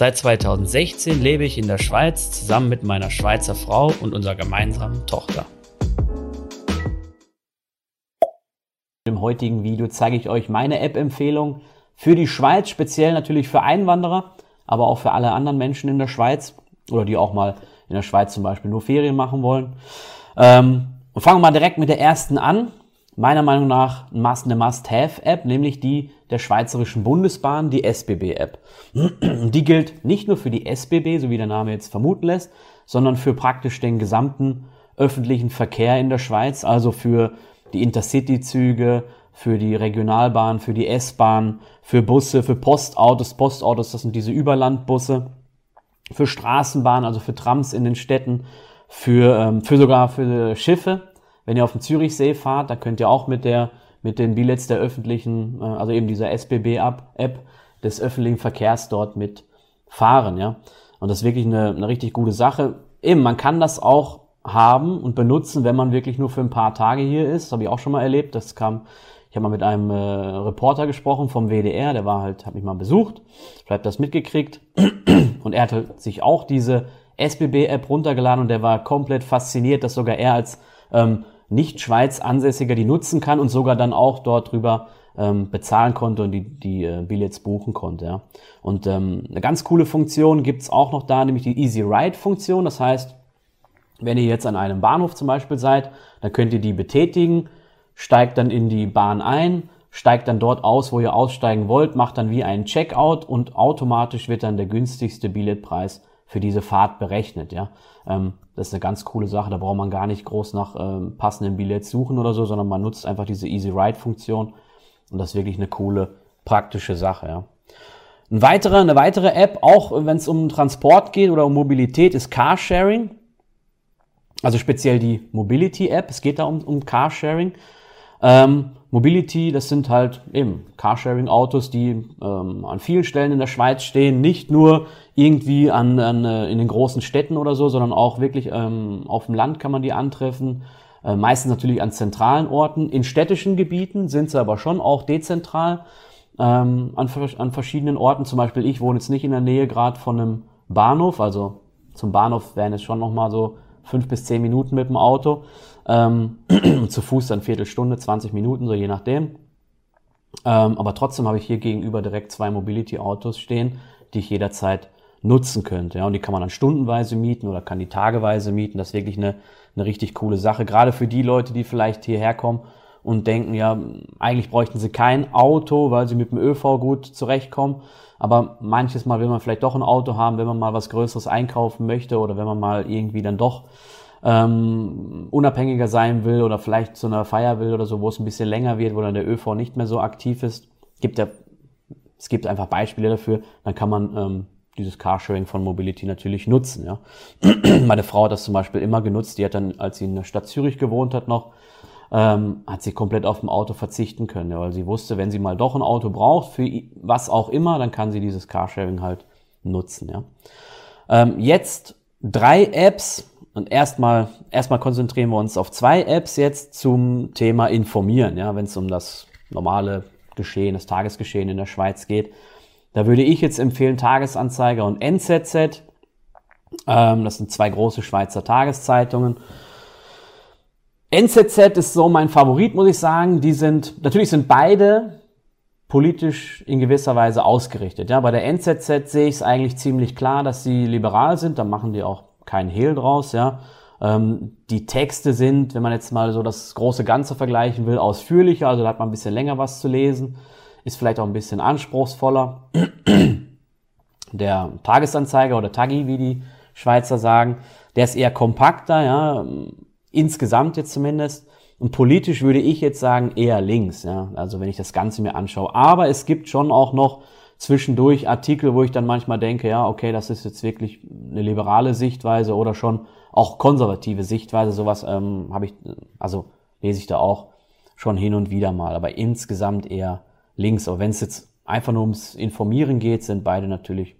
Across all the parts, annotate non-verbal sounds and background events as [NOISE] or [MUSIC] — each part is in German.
Seit 2016 lebe ich in der Schweiz zusammen mit meiner Schweizer Frau und unserer gemeinsamen Tochter. Im heutigen Video zeige ich euch meine App-Empfehlung für die Schweiz, speziell natürlich für Einwanderer, aber auch für alle anderen Menschen in der Schweiz oder die auch mal in der Schweiz zum Beispiel nur Ferien machen wollen. Ähm, und fangen wir mal direkt mit der ersten an meiner Meinung nach eine Must-Have-App, nämlich die der Schweizerischen Bundesbahn, die SBB-App. [CLEARS THROAT] Die gilt nicht nur für die SBB, so wie der Name jetzt vermuten lässt, sondern für praktisch den gesamten öffentlichen Verkehr in der Schweiz, also für die Intercity-Züge, für die Regionalbahn, für die S-Bahn, für Busse, für Postautos, Postautos, das sind diese Überlandbusse, für Straßenbahnen, also für Trams in den Städten, für, ähm, für sogar für Schiffe, wenn ihr auf dem Zürichsee fahrt, da könnt ihr auch mit der mit den Billets der öffentlichen, äh, also eben dieser SBB-App des öffentlichen Verkehrs dort mit fahren, ja. Und das ist wirklich eine, eine richtig gute Sache. Eben, man kann das auch haben und benutzen, wenn man wirklich nur für ein paar Tage hier ist. Das habe ich auch schon mal erlebt. Das kam, ich habe mal mit einem äh, Reporter gesprochen vom WDR, der war halt, hat mich mal besucht, vielleicht das mitgekriegt [CLEARS THROAT] und er hat halt sich auch diese SBB-App runtergeladen und der war komplett fasziniert, dass sogar er als ähm, nicht Schweiz ansässiger die nutzen kann und sogar dann auch dort drüber ähm, bezahlen konnte und die, die äh, Billets buchen konnte. Ja. Und ähm, eine ganz coole Funktion gibt's auch noch da, nämlich die Easy Ride Funktion. Das heißt, wenn ihr jetzt an einem Bahnhof zum Beispiel seid, dann könnt ihr die betätigen, steigt dann in die Bahn ein, steigt dann dort aus, wo ihr aussteigen wollt, macht dann wie einen Checkout und automatisch wird dann der günstigste Billetpreis für diese Fahrt berechnet. Ja, ähm, das ist eine ganz coole Sache. Da braucht man gar nicht groß nach ähm, passenden Billets suchen oder so, sondern man nutzt einfach diese Easy Ride Funktion und das ist wirklich eine coole praktische Sache. Ja. Ein weitere, eine weitere App, auch wenn es um Transport geht oder um Mobilität, ist Carsharing. Also speziell die Mobility App. Es geht da um, um Carsharing. Ähm, Mobility, das sind halt eben Carsharing-Autos, die ähm, an vielen Stellen in der Schweiz stehen, nicht nur irgendwie an, an äh, in den großen Städten oder so, sondern auch wirklich ähm, auf dem Land kann man die antreffen. Äh, meistens natürlich an zentralen Orten. In städtischen Gebieten sind sie aber schon auch dezentral ähm, an, an verschiedenen Orten. Zum Beispiel ich wohne jetzt nicht in der Nähe gerade von einem Bahnhof, also zum Bahnhof wären es schon noch mal so fünf bis zehn Minuten mit dem Auto. Ähm, [CLEARS THROAT] zu Fuß dann Viertelstunde, 20 Minuten, so je nachdem. Ähm, aber trotzdem habe ich hier gegenüber direkt zwei Mobility-Autos stehen, die ich jederzeit nutzen könnte. Ja, und die kann man dann stundenweise mieten oder kann die tageweise mieten. Das ist wirklich eine, eine richtig coole Sache. Gerade für die Leute, die vielleicht hierher kommen und denken, ja, eigentlich bräuchten sie kein Auto, weil sie mit dem ÖV gut zurechtkommen. Aber manches Mal will man vielleicht doch ein Auto haben, wenn man mal was Größeres einkaufen möchte oder wenn man mal irgendwie dann doch ähm, unabhängiger sein will oder vielleicht zu einer Feier will oder so, wo es ein bisschen länger wird, wo dann der ÖV nicht mehr so aktiv ist. Gibt ja, es gibt einfach Beispiele dafür, dann kann man ähm, dieses Carsharing von Mobility natürlich nutzen. Ja. [CLEARS THROAT] Meine Frau hat das zum Beispiel immer genutzt. Die hat dann, als sie in der Stadt Zürich gewohnt hat noch, ähm, hat sie komplett auf dem Auto verzichten können, ja, weil sie wusste, wenn sie mal doch ein Auto braucht, für was auch immer, dann kann sie dieses Carsharing halt nutzen. Ja. Ähm, jetzt drei Apps, und erstmal, erstmal konzentrieren wir uns auf zwei Apps jetzt zum Thema Informieren, ja, wenn es um das normale Geschehen, das Tagesgeschehen in der Schweiz geht. Da würde ich jetzt empfehlen Tagesanzeiger und NZZ. Ähm, das sind zwei große Schweizer Tageszeitungen. NZZ ist so mein Favorit, muss ich sagen. Die sind, natürlich sind beide politisch in gewisser Weise ausgerichtet. Ja, bei der NZZ sehe ich es eigentlich ziemlich klar, dass sie liberal sind. Da machen die auch kein Hehl draus, ja. Ähm, die Texte sind, wenn man jetzt mal so das große Ganze vergleichen will, ausführlicher, also da hat man ein bisschen länger was zu lesen, ist vielleicht auch ein bisschen anspruchsvoller. Der Tagesanzeiger oder Tagi, wie die Schweizer sagen, der ist eher kompakter, ja, insgesamt jetzt zumindest. Und politisch würde ich jetzt sagen eher links, ja, also wenn ich das Ganze mir anschaue. Aber es gibt schon auch noch zwischendurch Artikel, wo ich dann manchmal denke, ja, okay, das ist jetzt wirklich eine liberale Sichtweise oder schon auch konservative Sichtweise. Sowas ähm, habe ich, also lese ich da auch schon hin und wieder mal, aber insgesamt eher links. Aber wenn es jetzt einfach nur ums Informieren geht, sind beide natürlich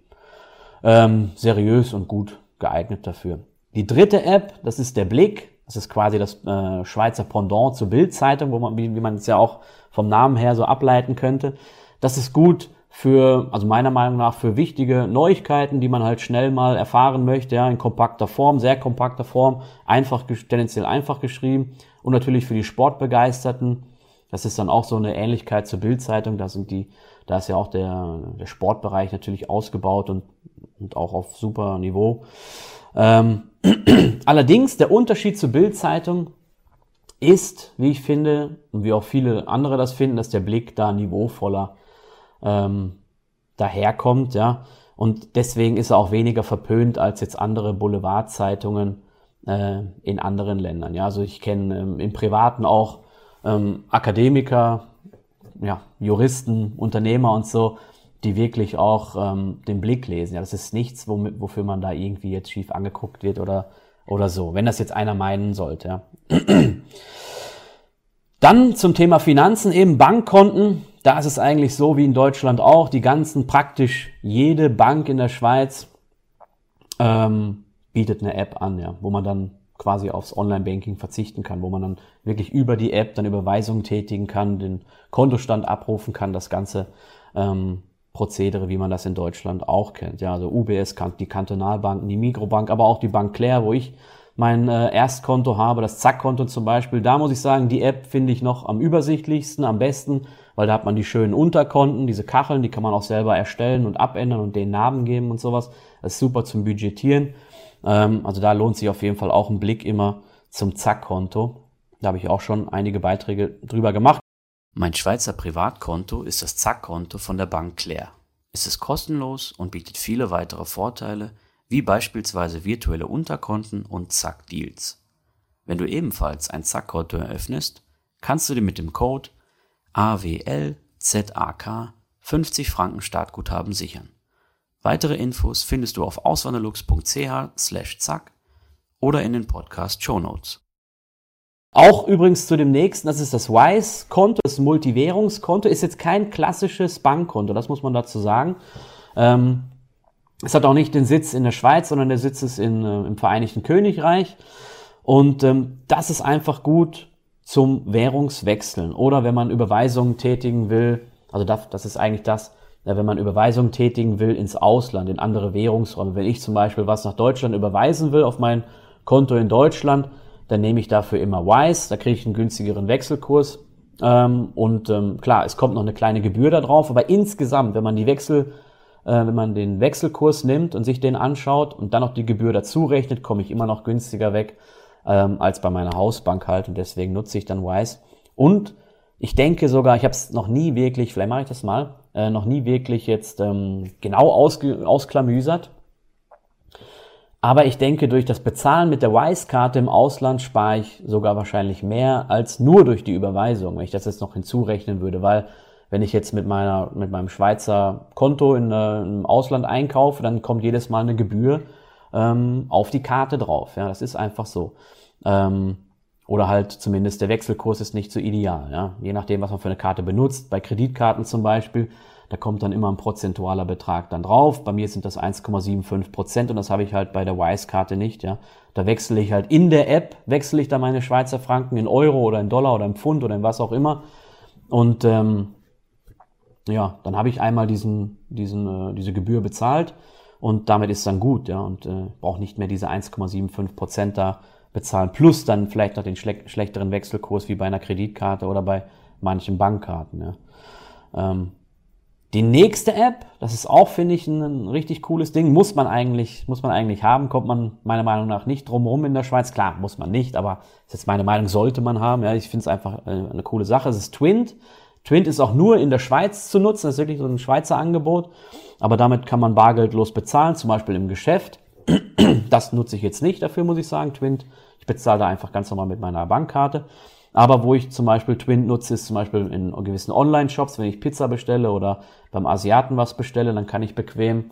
ähm, seriös und gut geeignet dafür. Die dritte App, das ist der Blick. Das ist quasi das äh, Schweizer Pendant zur Bildzeitung, wo man, wie, wie man es ja auch vom Namen her so ableiten könnte. Das ist gut für, also meiner Meinung nach, für wichtige Neuigkeiten, die man halt schnell mal erfahren möchte, ja, in kompakter Form, sehr kompakter Form, einfach, tendenziell einfach geschrieben und natürlich für die Sportbegeisterten. Das ist dann auch so eine Ähnlichkeit zur Bildzeitung. Da sind die, da ist ja auch der, der Sportbereich natürlich ausgebaut und, und auch auf super Niveau. Ähm, [CLEARS THROAT] allerdings der Unterschied zur Bildzeitung ist, wie ich finde, und wie auch viele andere das finden, dass der Blick da niveauvoller ähm, daherkommt, ja. Und deswegen ist er auch weniger verpönt als jetzt andere Boulevardzeitungen äh, in anderen Ländern. Ja, also ich kenne ähm, im Privaten auch ähm, Akademiker, ja, Juristen, Unternehmer und so, die wirklich auch ähm, den Blick lesen. Ja, das ist nichts, womit, wofür man da irgendwie jetzt schief angeguckt wird oder, oder so, wenn das jetzt einer meinen sollte. Ja. [CLEARS THROAT] Dann zum Thema Finanzen, eben Bankkonten. Da ist es eigentlich so wie in Deutschland auch. Die ganzen, praktisch jede Bank in der Schweiz ähm, bietet eine App an, ja, wo man dann quasi aufs Online-Banking verzichten kann, wo man dann wirklich über die App dann Überweisungen tätigen kann, den Kontostand abrufen kann, das ganze ähm, Prozedere, wie man das in Deutschland auch kennt. Ja, also UBS, die Kantonalbanken, die Mikrobank, aber auch die Bank Claire, wo ich mein äh, Erstkonto habe, das Zack-Konto zum Beispiel. Da muss ich sagen, die App finde ich noch am übersichtlichsten, am besten, weil da hat man die schönen Unterkonten, diese Kacheln, die kann man auch selber erstellen und abändern und den Namen geben und sowas. Das ist super zum Budgetieren. Ähm, also da lohnt sich auf jeden Fall auch ein Blick immer zum Zack-Konto. Da habe ich auch schon einige Beiträge drüber gemacht. Mein Schweizer Privatkonto ist das Zack-Konto von der Bank Claire. Es ist kostenlos und bietet viele weitere Vorteile, wie beispielsweise virtuelle Unterkonten und Zack-Deals. Wenn du ebenfalls ein Zack-Konto eröffnest, kannst du dir mit dem Code AWLZAK 50 Franken Startguthaben sichern. Weitere Infos findest du auf auswanderlux.ch slash zack oder in den Podcast Show Notes. Auch übrigens zu dem nächsten, das ist das Wise-Konto, das Multivwährungskonto, ist jetzt kein klassisches Bankkonto, das muss man dazu sagen. Ähm, es hat auch nicht den Sitz in der Schweiz, sondern der Sitz ist in, äh, im Vereinigten Königreich. Und ähm, das ist einfach gut zum Währungswechseln oder wenn man Überweisungen tätigen will. Also das, das ist eigentlich das, wenn man Überweisungen tätigen will ins Ausland, in andere Währungsräume. Wenn ich zum Beispiel was nach Deutschland überweisen will auf mein Konto in Deutschland, dann nehme ich dafür immer Wise, da kriege ich einen günstigeren Wechselkurs. Ähm, und ähm, klar, es kommt noch eine kleine Gebühr da drauf, aber insgesamt, wenn man die Wechsel, äh, wenn man den Wechselkurs nimmt und sich den anschaut und dann noch die Gebühr dazu rechnet, komme ich immer noch günstiger weg ähm, als bei meiner Hausbank halt und deswegen nutze ich dann Wise. Und ich denke sogar, ich habe es noch nie wirklich, vielleicht mache ich das mal, äh, noch nie wirklich jetzt ähm, genau ausge, ausklamüsert. Aber ich denke, durch das Bezahlen mit der Wise-Karte im Ausland spare ich sogar wahrscheinlich mehr als nur durch die Überweisung, wenn ich das jetzt noch hinzurechnen würde, weil wenn ich jetzt mit meiner, mit meinem Schweizer Konto in, äh, im Ausland einkaufe, dann kommt jedes Mal eine Gebühr ähm, auf die Karte drauf. Ja, das ist einfach so. Ähm, oder halt zumindest der Wechselkurs ist nicht so ideal. Ja? Je nachdem, was man für eine Karte benutzt. Bei Kreditkarten zum Beispiel, da kommt dann immer ein prozentualer Betrag dann drauf. Bei mir sind das 1,75 Prozent und das habe ich halt bei der Wise-Karte nicht. Ja? Da wechsle ich halt in der App, wechsle ich da meine Schweizer Franken in Euro oder in Dollar oder in Pfund oder in was auch immer. Und ähm, ja, dann habe ich einmal diesen, diesen, äh, diese Gebühr bezahlt und damit ist dann gut, ja, und äh, brauche nicht mehr diese 1,75 Prozent da bezahlen, plus dann vielleicht noch den schle schlechteren Wechselkurs wie bei einer Kreditkarte oder bei manchen Bankkarten. Ja. Ähm, die nächste App, das ist auch, finde ich, ein, ein, richtig cooles Ding, muss man eigentlich, muss man eigentlich haben, kommt man meiner Meinung nach nicht drumherum in der Schweiz. Klar, muss man nicht, aber ist jetzt meine Meinung, sollte man haben. Ja, ich finde es einfach äh, eine coole Sache. Es ist Twint. Twint ist auch nur in der Schweiz zu nutzen, das ist wirklich so ein Schweizer Angebot, aber damit kann man bargeldlos bezahlen, zum Beispiel im Geschäft. Das nutze ich jetzt nicht dafür, muss ich sagen, Twint. Ich bezahle da einfach ganz normal mit meiner Bankkarte. Aber wo ich zum Beispiel Twint nutze, ist zum Beispiel in gewissen Online-Shops, wenn ich Pizza bestelle oder beim Asiaten was bestelle, dann kann ich bequem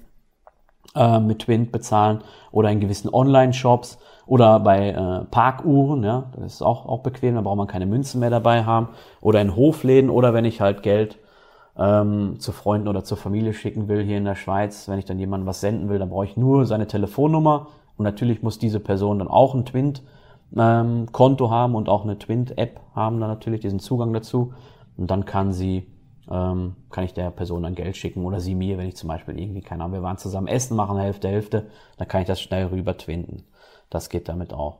äh, mit Twint bezahlen oder in gewissen Online-Shops oder bei äh, Parkuhren, ja, das ist auch, auch bequem, da braucht man keine Münzen mehr dabei haben oder in Hofläden oder wenn ich halt Geld ähm, zu Freunden oder zur Familie schicken will hier in der Schweiz, wenn ich dann jemandem was senden will, dann brauche ich nur seine Telefonnummer und natürlich muss diese Person dann auch ein Twint ähm, haben und auch eine Twint-App haben dann natürlich diesen Zugang dazu. Und dann kann sie, ähm, kann ich der Person dann Geld schicken oder sie mir, wenn ich zum Beispiel irgendwie, keine Ahnung, wir waren zusammen essen, machen Hälfte, Hälfte, dann kann ich das schnell rüber twinten. Das geht damit auch.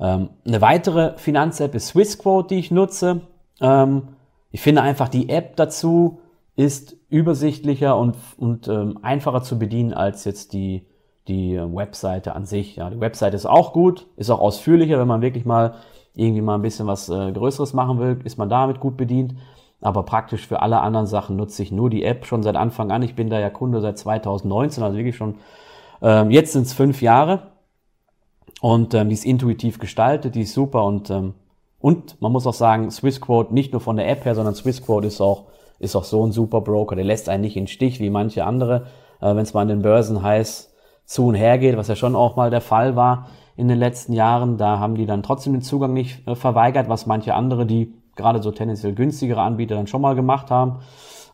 Ähm, eine weitere Finanz-App ist Swissquote, die ich nutze. Ähm, ich finde einfach die App dazu ist übersichtlicher und, und ähm, einfacher zu bedienen als jetzt die die Webseite an sich. Ja, die Webseite ist auch gut, ist auch ausführlicher, wenn man wirklich mal irgendwie mal ein bisschen was äh, Größeres machen will, ist man damit gut bedient. Aber praktisch für alle anderen Sachen nutze ich nur die App schon seit Anfang an. Ich bin da ja Kunde seit 2019, also wirklich schon, ähm, jetzt sind es fünf Jahre. Und ähm, die ist intuitiv gestaltet, die ist super und, ähm, und man muss auch sagen, Swissquote nicht nur von der App her, sondern Swissquote ist auch, ist auch so ein super Broker, der lässt einen nicht in Stich wie manche andere. Äh, Wenn es mal an den Börsen heißt, zu und her geht, was ja schon auch mal der Fall war in den letzten Jahren. Da haben die dann trotzdem den Zugang nicht äh, verweigert, was manche andere, die gerade so tendenziell günstigere Anbieter dann schon mal gemacht haben.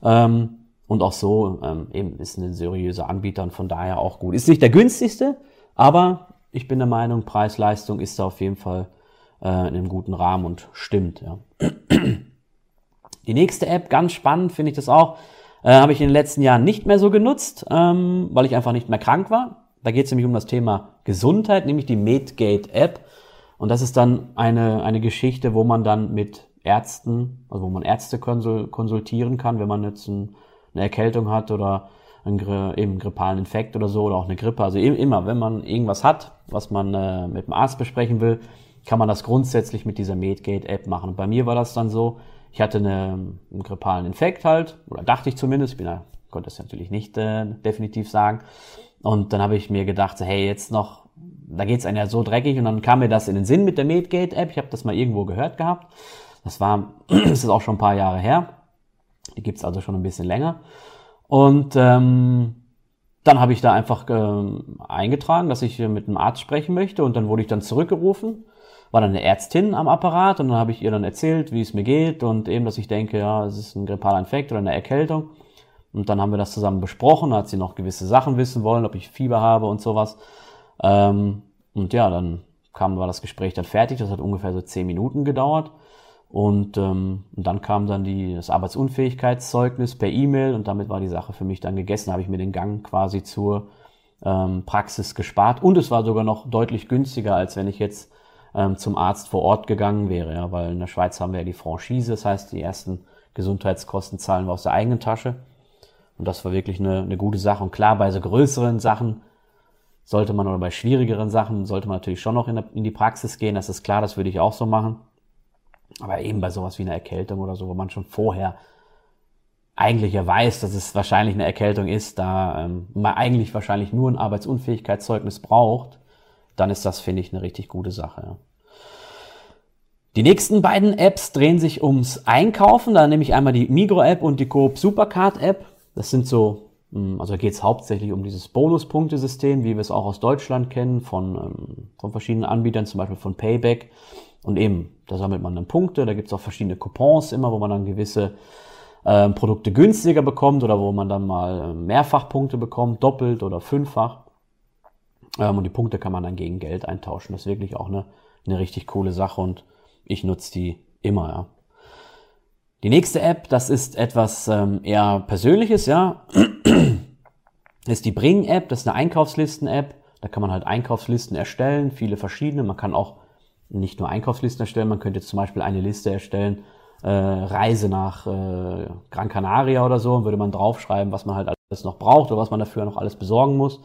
Ähm, und auch so ähm, eben ist ein seriöser Anbieter und von daher auch gut. Ist nicht der günstigste, aber ich bin der Meinung, Preis-Leistung ist da auf jeden Fall äh, in einem guten Rahmen und stimmt. Ja. [CLEARS THROAT] Die nächste App, ganz spannend finde ich das auch, äh, habe ich in den letzten Jahren nicht mehr so genutzt, ähm, weil ich einfach nicht mehr krank war. Da geht es nämlich um das Thema Gesundheit, nämlich die Medgate App. Und das ist dann eine, eine Geschichte, wo man dann mit Ärzten, also wo man Ärzte konsultieren kann, wenn man jetzt ein, eine Erkältung hat oder einen, eben grippalen Infekt oder so oder auch eine Grippe. Also immer, wenn man irgendwas hat, was man äh, mit dem Arzt besprechen will, kann man das grundsätzlich mit dieser Medgate App machen. Und bei mir war das dann so, ich hatte eine, einen grippalen Infekt halt, oder dachte ich zumindest, ich bin ja, konnte es natürlich nicht äh, definitiv sagen. Und dann habe ich mir gedacht, hey, jetzt noch, da geht's einem ja so dreckig. Und dann kam mir das in den Sinn mit der Medgate-App. Ich habe das mal irgendwo gehört gehabt. Das war, [CLEARS THROAT] das ist auch schon ein paar Jahre her. Die gibt's also schon ein bisschen länger. Und ähm, dann habe ich da einfach äh, eingetragen, dass ich mit einem Arzt sprechen möchte. Und dann wurde ich dann zurückgerufen. War dann eine Ärztin am Apparat und dann habe ich ihr dann erzählt, wie es mir geht und eben, dass ich denke, ja, es ist ein grippaler Infekt oder eine Erkältung. Und dann haben wir das zusammen besprochen, da hat sie noch gewisse Sachen wissen wollen, ob ich Fieber habe und sowas. Ähm, und ja, dann kam, war das Gespräch dann fertig, das hat ungefähr so zehn Minuten gedauert. Und, ähm, und dann kam dann die, das Arbeitsunfähigkeitszeugnis per E-Mail und damit war die Sache für mich dann gegessen. Da habe ich mir den Gang quasi zur ähm, Praxis gespart und es war sogar noch deutlich günstiger, als wenn ich jetzt ähm, zum Arzt vor Ort gegangen wäre, ja, weil in der Schweiz haben wir ja die Franchise, das heißt, die ersten Gesundheitskosten zahlen wir aus der eigenen Tasche. Und das war wirklich eine, eine gute Sache. Und klar, bei so größeren Sachen sollte man oder bei schwierigeren Sachen sollte man natürlich schon noch in, der, in die Praxis gehen. Das ist klar, das würde ich auch so machen. Aber eben bei sowas wie einer Erkältung oder so, wo man schon vorher eigentlich ja weiß, dass es wahrscheinlich eine Erkältung ist, da ähm, man eigentlich wahrscheinlich nur ein Arbeitsunfähigkeitszeugnis braucht, dann ist das, finde ich, eine richtig gute Sache. Die nächsten beiden Apps drehen sich ums Einkaufen. Da nehme ich einmal die Migro-App und die Coop Supercard-App. Das sind so, also geht es hauptsächlich um dieses Bonuspunktesystem, wie wir es auch aus Deutschland kennen, von, ähm, von verschiedenen Anbietern, zum Beispiel von Payback. Und eben, da sammelt man dann Punkte, da gibt es auch verschiedene Coupons immer, wo man dann gewisse ähm, Produkte günstiger bekommt oder wo man dann mal ähm, Mehrfachpunkte bekommt, doppelt oder fünffach. Ähm, und die Punkte kann man dann gegen Geld eintauschen. Das ist wirklich auch eine, eine richtig coole Sache und ich nutze die immer, ja. Die nächste App, das ist etwas ähm, eher Persönliches, ja, [CLEARS THROAT] ist die Bring-App, das ist eine Einkaufslisten-App. Da kann man halt Einkaufslisten erstellen, viele verschiedene. Man kann auch nicht nur Einkaufslisten erstellen, man könnte zum Beispiel eine Liste erstellen, äh, Reise nach äh, Gran Canaria oder so, und würde man draufschreiben, was man halt alles noch braucht oder was man dafür noch alles besorgen muss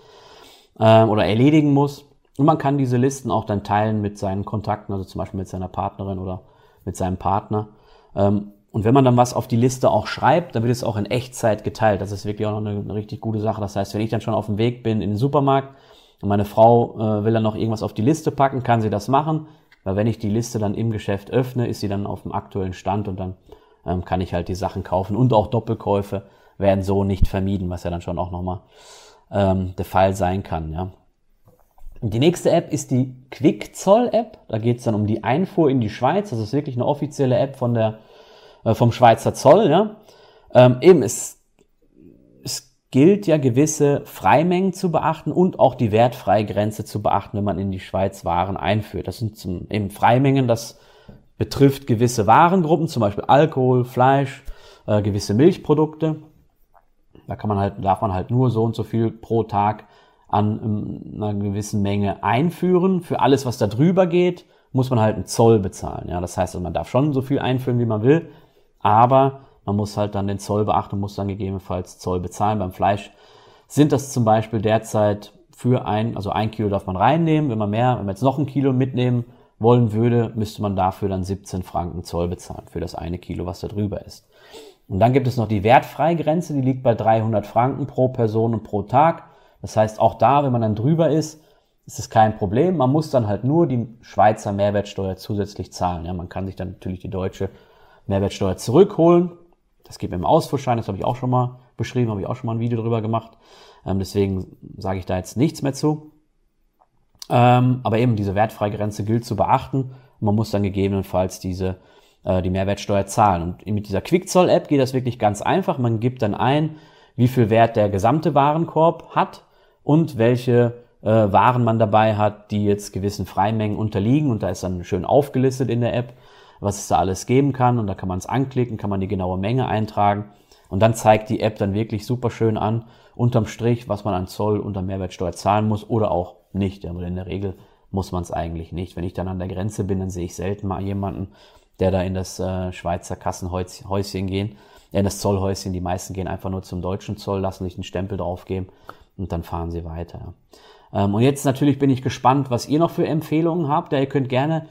äh, oder erledigen muss. Und man kann diese Listen auch dann teilen mit seinen Kontakten, also zum Beispiel mit seiner Partnerin oder mit seinem Partner. Ähm, und wenn man dann was auf die Liste auch schreibt, dann wird es auch in Echtzeit geteilt. Das ist wirklich auch noch eine, eine richtig gute Sache. Das heißt, wenn ich dann schon auf dem Weg bin in den Supermarkt und meine Frau äh, will dann noch irgendwas auf die Liste packen, kann sie das machen. weil wenn ich die Liste dann im Geschäft öffne, ist sie dann auf dem aktuellen Stand und dann ähm, kann ich halt die Sachen kaufen und auch Doppelkäufe werden so nicht vermieden, was ja dann schon auch nochmal ähm, der Fall sein kann. Ja. Die nächste App ist die Quickzoll-App. Da geht es dann um die Einfuhr in die Schweiz. Das ist wirklich eine offizielle App von der, äh, vom Schweizer Zoll. Ja. Ähm, eben, es, es gilt ja gewisse Freimengen zu beachten und auch die Wertfreigrenze zu beachten, wenn man in die Schweiz Waren einführt. Das sind zum, eben Freimengen, das betrifft gewisse Warengruppen, zum Beispiel Alkohol, Fleisch, äh, gewisse Milchprodukte. Da kann man halt, darf man halt nur so und so viel pro Tag an ähm, einer gewissen Menge einführen. Für alles, was da drüber geht, muss man halt einen Zoll bezahlen. Ja, das heißt, also man darf schon so viel einführen, wie man will, aber man muss halt dann den Zoll beachten und muss dann gegebenenfalls Zoll bezahlen. Beim Fleisch sind das zum Beispiel derzeit für ein, also ein Kilo darf man reinnehmen. Wenn man mehr, wenn man jetzt noch ein Kilo mitnehmen wollen würde, müsste man dafür dann 17 Franken Zoll bezahlen für das eine Kilo, was da drüber ist. Und dann gibt es noch die Wertfreigrenze, die liegt bei 300 Franken pro Person und pro Tag. Das heißt, auch da, wenn man dann drüber ist, ist es kein Problem. Man muss dann halt nur die Schweizer Mehrwertsteuer zusätzlich zahlen. Ja, man kann sich dann natürlich die deutsche Mehrwertsteuer zurückholen. Das geht mit dem Ausfuhrschein, das habe ich auch schon mal beschrieben, habe ich auch schon mal ein Video drüber gemacht. Ähm, deswegen sage ich da jetzt nichts mehr zu. Ähm, aber eben diese Wertfreigrenze gilt zu beachten. Man muss dann gegebenenfalls diese äh, die Mehrwertsteuer zahlen. Und mit dieser Quickzoll-App geht das wirklich ganz einfach. Man gibt dann ein, wie viel Wert der gesamte Warenkorb hat und welche äh, Waren man dabei hat, die jetzt gewissen Freimengen unterliegen. Und da ist dann schön aufgelistet in der App, was es da alles geben kann. Und da kann man es anklicken, kann man die genaue Menge eintragen. Und dann zeigt die App dann wirklich super schön an, unterm Strich, was man an Zoll und an Mehrwertsteuer zahlen muss oder auch nicht. Aber in der Regel muss man es eigentlich nicht. Wenn ich dann an der Grenze bin, dann sehe ich selten mal jemanden, der da in das äh, Schweizer Kassenhäuschen gehen, in das Zollhäuschen. Die meisten gehen einfach nur zum deutschen Zoll, lassen sich einen Stempel draufgeben und dann fahren sie weiter. Ähm, und jetzt natürlich bin ich gespannt, was ihr noch für Empfehlungen habt. Ja, ihr könnt gerne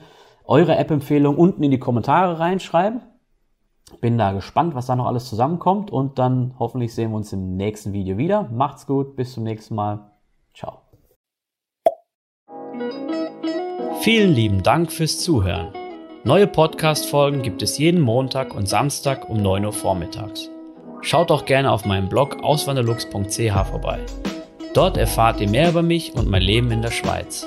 eure App-Empfehlung unten in die Kommentare reinschreiben. Bin da gespannt, was da noch alles zusammenkommt und dann hoffentlich sehen wir uns im nächsten Video wieder. Macht's gut, bis zum nächsten Mal. Ciao. Vielen lieben Dank fürs Zuhören. Neue Podcast-Folgen gibt es jeden Montag und Samstag um 9 Uhr vormittags. Schaut auch gerne auf meinem Blog auswanderlux.ch vorbei. Dort erfahrt ihr mehr über mich und mein Leben in der Schweiz.